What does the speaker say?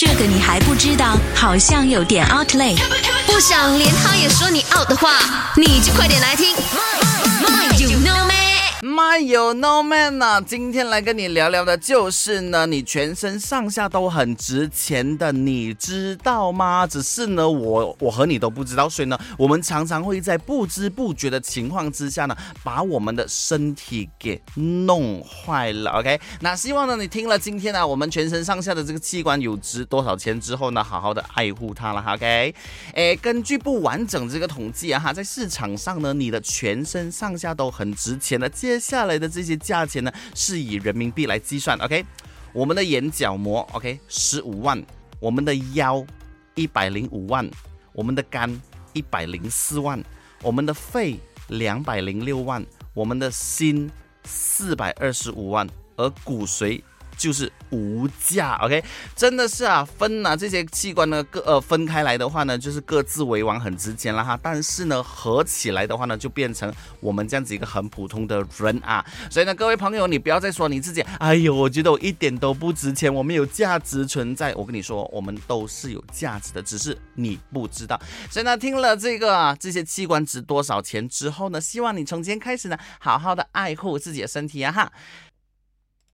这个你还不知道，好像有点 out 来。不想连他也说你 out 的话，你就快点来听。有 No Man 呐、今天来跟你聊聊的就是呢，你全身上下都很值钱的，你知道吗？只是呢，我我和你都不知道，所以呢，我们常常会在不知不觉的情况之下呢，把我们的身体给弄坏了。OK，那希望呢，你听了今天呢，我们全身上下的这个器官有值多少钱之后呢，好好的爱护它了。OK，哎，根据不完整这个统计啊哈，在市场上呢，你的全身上下都很值钱的。接下来来的这些价钱呢，是以人民币来计算。OK，我们的眼角膜 OK 十五万，我们的腰一百零五万，我们的肝一百零四万，我们的肺两百零六万，我们的心四百二十五万，而骨髓。就是无价，OK，真的是啊，分啊这些器官呢，各呃分开来的话呢，就是各自为王，很值钱了哈。但是呢，合起来的话呢，就变成我们这样子一个很普通的人啊。所以呢，各位朋友，你不要再说你自己，哎呦，我觉得我一点都不值钱，我们有价值存在。我跟你说，我们都是有价值的，只是你不知道。所以呢，听了这个啊，这些器官值多少钱之后呢，希望你从今天开始呢，好好的爱护自己的身体啊哈。